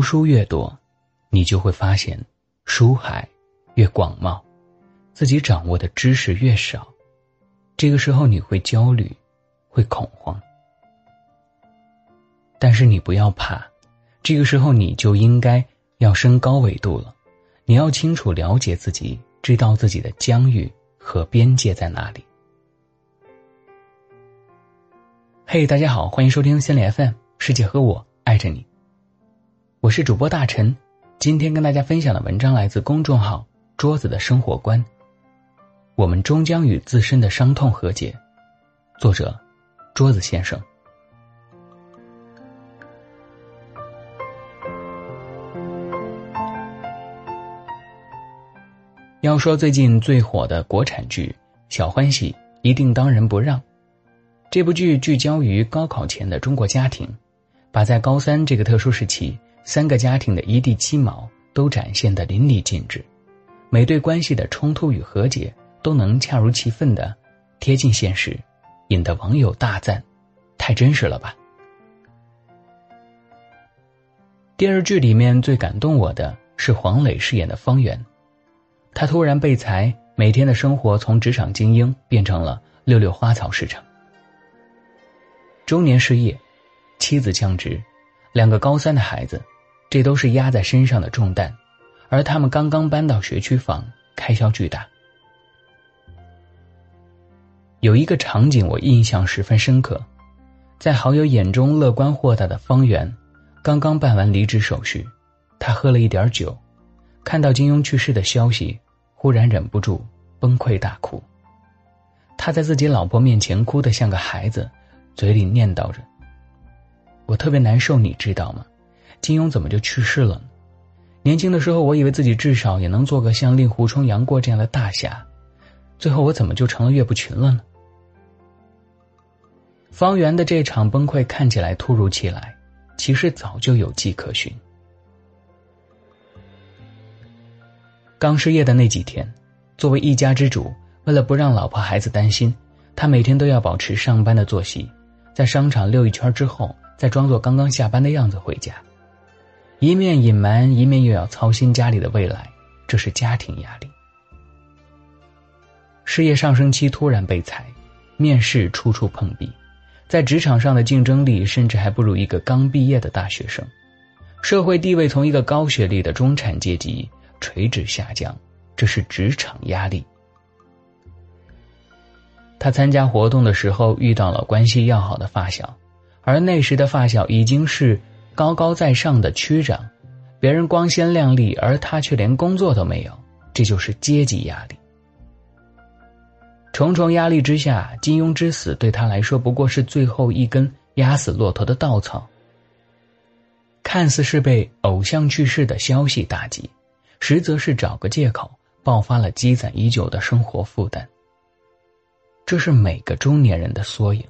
读书越多，你就会发现，书海越广袤，自己掌握的知识越少。这个时候你会焦虑，会恐慌。但是你不要怕，这个时候你就应该要升高维度了。你要清楚了解自己，知道自己的疆域和边界在哪里。嘿，大家好，欢迎收听心理 FM，世界和我爱着你。我是主播大陈，今天跟大家分享的文章来自公众号“桌子的生活观”。我们终将与自身的伤痛和解。作者：桌子先生。要说最近最火的国产剧《小欢喜》，一定当仁不让。这部剧聚焦于高考前的中国家庭，把在高三这个特殊时期。三个家庭的一地鸡毛都展现得淋漓尽致，每对关系的冲突与和解都能恰如其分的贴近现实，引得网友大赞：“太真实了吧！”电视剧里面最感动我的是黄磊饰演的方圆，他突然被裁，每天的生活从职场精英变成了溜溜花草市场。中年失业，妻子降职，两个高三的孩子。这都是压在身上的重担，而他们刚刚搬到学区房，开销巨大。有一个场景我印象十分深刻，在好友眼中乐观豁达的方圆，刚刚办完离职手续，他喝了一点酒，看到金庸去世的消息，忽然忍不住崩溃大哭。他在自己老婆面前哭得像个孩子，嘴里念叨着：“我特别难受，你知道吗？”金庸怎么就去世了呢？年轻的时候，我以为自己至少也能做个像令狐冲、杨过这样的大侠，最后我怎么就成了岳不群了呢？方圆的这场崩溃看起来突如其来，其实早就有迹可循。刚失业的那几天，作为一家之主，为了不让老婆孩子担心，他每天都要保持上班的作息，在商场溜一圈之后，再装作刚刚下班的样子回家。一面隐瞒，一面又要操心家里的未来，这是家庭压力。事业上升期突然被裁，面试处处碰壁，在职场上的竞争力甚至还不如一个刚毕业的大学生，社会地位从一个高学历的中产阶级垂直下降，这是职场压力。他参加活动的时候遇到了关系要好的发小，而那时的发小已经是。高高在上的区长，别人光鲜亮丽，而他却连工作都没有，这就是阶级压力。重重压力之下，金庸之死对他来说不过是最后一根压死骆驼的稻草。看似是被偶像去世的消息打击，实则是找个借口爆发了积攒已久的生活负担。这是每个中年人的缩影，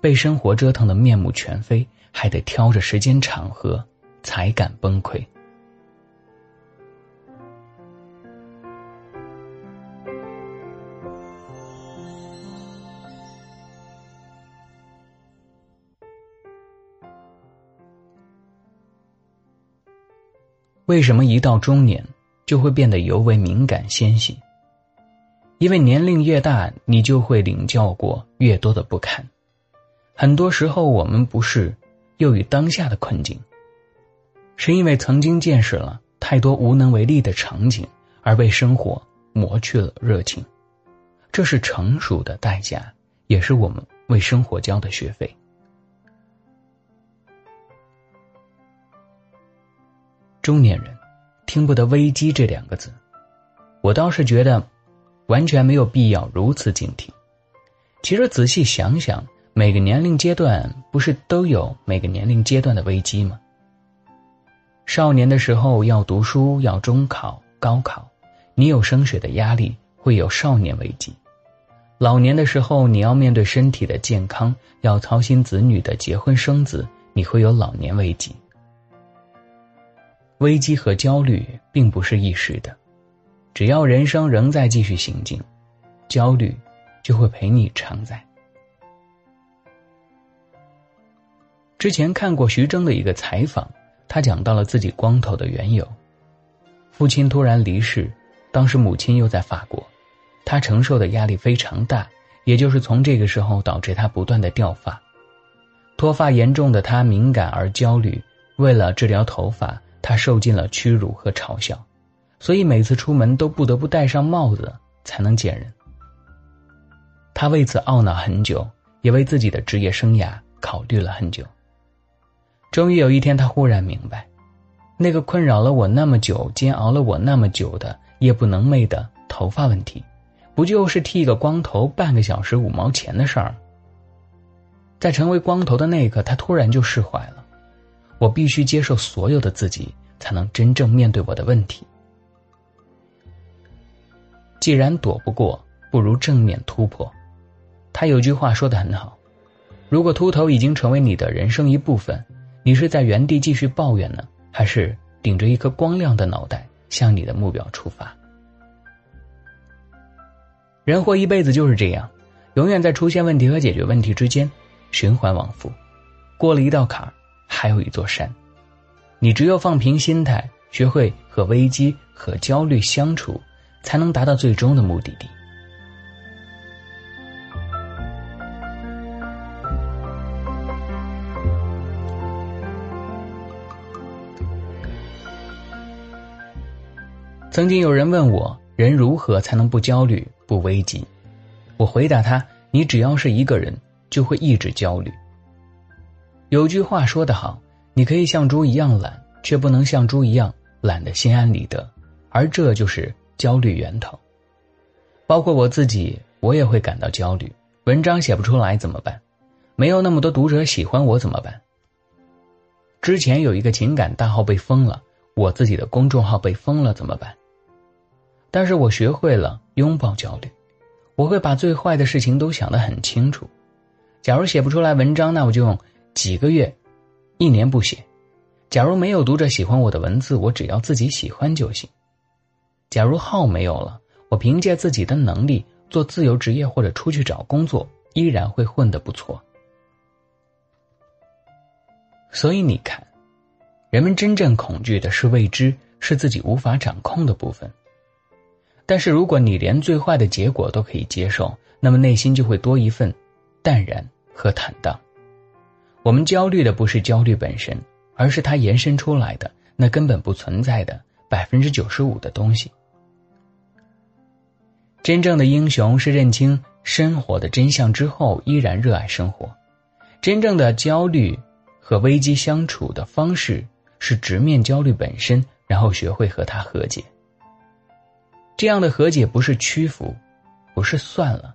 被生活折腾的面目全非。还得挑着时间场合，才敢崩溃。为什么一到中年就会变得尤为敏感纤细？因为年龄越大，你就会领教过越多的不堪。很多时候，我们不是。又与当下的困境，是因为曾经见识了太多无能为力的场景，而被生活磨去了热情。这是成熟的代价，也是我们为生活交的学费。中年人听不得“危机”这两个字，我倒是觉得完全没有必要如此警惕。其实仔细想想。每个年龄阶段不是都有每个年龄阶段的危机吗？少年的时候要读书，要中考、高考，你有升学的压力，会有少年危机；老年的时候你要面对身体的健康，要操心子女的结婚生子，你会有老年危机。危机和焦虑并不是一时的，只要人生仍在继续行进，焦虑就会陪你常在。之前看过徐峥的一个采访，他讲到了自己光头的缘由。父亲突然离世，当时母亲又在法国，他承受的压力非常大，也就是从这个时候导致他不断的掉发。脱发严重的他敏感而焦虑，为了治疗头发，他受尽了屈辱和嘲笑，所以每次出门都不得不戴上帽子才能见人。他为此懊恼很久，也为自己的职业生涯考虑了很久。终于有一天，他忽然明白。那个困扰了我那么久、煎熬了我那么久的夜不能寐的头发问题，不就是剃个光头半个小时五毛钱的事儿？在成为光头的那一刻，他突然就释怀了。我必须接受所有的自己，才能真正面对我的问题。既然躲不过，不如正面突破。他有句话说的很好：如果秃头已经成为你的人生一部分，你是在原地继续抱怨呢？还是顶着一颗光亮的脑袋向你的目标出发。人活一辈子就是这样，永远在出现问题和解决问题之间循环往复。过了一道坎，还有一座山。你只有放平心态，学会和危机和焦虑相处，才能达到最终的目的地。曾经有人问我，人如何才能不焦虑、不危机？我回答他：你只要是一个人，就会一直焦虑。有句话说得好，你可以像猪一样懒，却不能像猪一样懒得心安理得，而这就是焦虑源头。包括我自己，我也会感到焦虑。文章写不出来怎么办？没有那么多读者喜欢我怎么办？之前有一个情感大号被封了，我自己的公众号被封了怎么办？但是我学会了拥抱焦虑，我会把最坏的事情都想得很清楚。假如写不出来文章，那我就用几个月、一年不写。假如没有读者喜欢我的文字，我只要自己喜欢就行。假如号没有了，我凭借自己的能力做自由职业或者出去找工作，依然会混得不错。所以你看，人们真正恐惧的是未知，是自己无法掌控的部分。但是，如果你连最坏的结果都可以接受，那么内心就会多一份淡然和坦荡。我们焦虑的不是焦虑本身，而是它延伸出来的那根本不存在的百分之九十五的东西。真正的英雄是认清生活的真相之后依然热爱生活。真正的焦虑和危机相处的方式是直面焦虑本身，然后学会和它和解。这样的和解不是屈服，不是算了，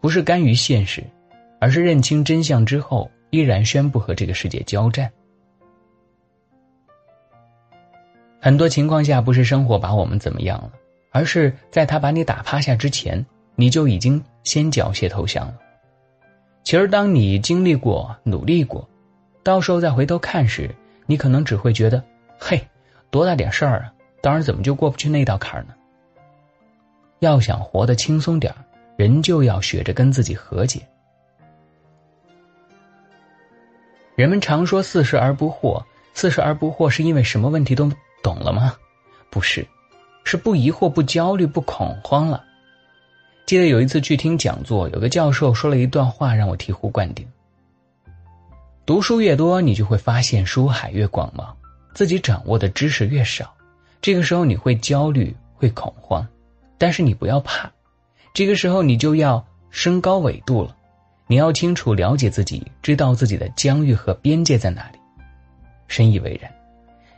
不是甘于现实，而是认清真相之后，依然宣布和这个世界交战。很多情况下，不是生活把我们怎么样了，而是在他把你打趴下之前，你就已经先缴械投降了。其实，当你经历过、努力过，到时候再回头看时，你可能只会觉得，嘿，多大点事儿啊！当然，怎么就过不去那道坎儿呢？要想活得轻松点人就要学着跟自己和解。人们常说“四十而不惑”，“四十而不惑”是因为什么问题都懂了吗？不是，是不疑惑、不焦虑、不恐慌了。记得有一次去听讲座，有个教授说了一段话，让我醍醐灌顶：读书越多，你就会发现书海越广袤，自己掌握的知识越少，这个时候你会焦虑，会恐慌。但是你不要怕，这个时候你就要升高纬度了，你要清楚了解自己，知道自己的疆域和边界在哪里。深以为然，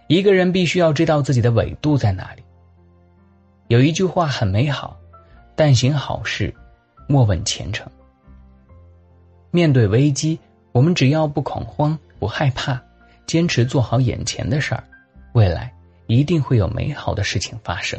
一个人必须要知道自己的纬度在哪里。有一句话很美好：“但行好事，莫问前程。”面对危机，我们只要不恐慌、不害怕，坚持做好眼前的事儿，未来一定会有美好的事情发生。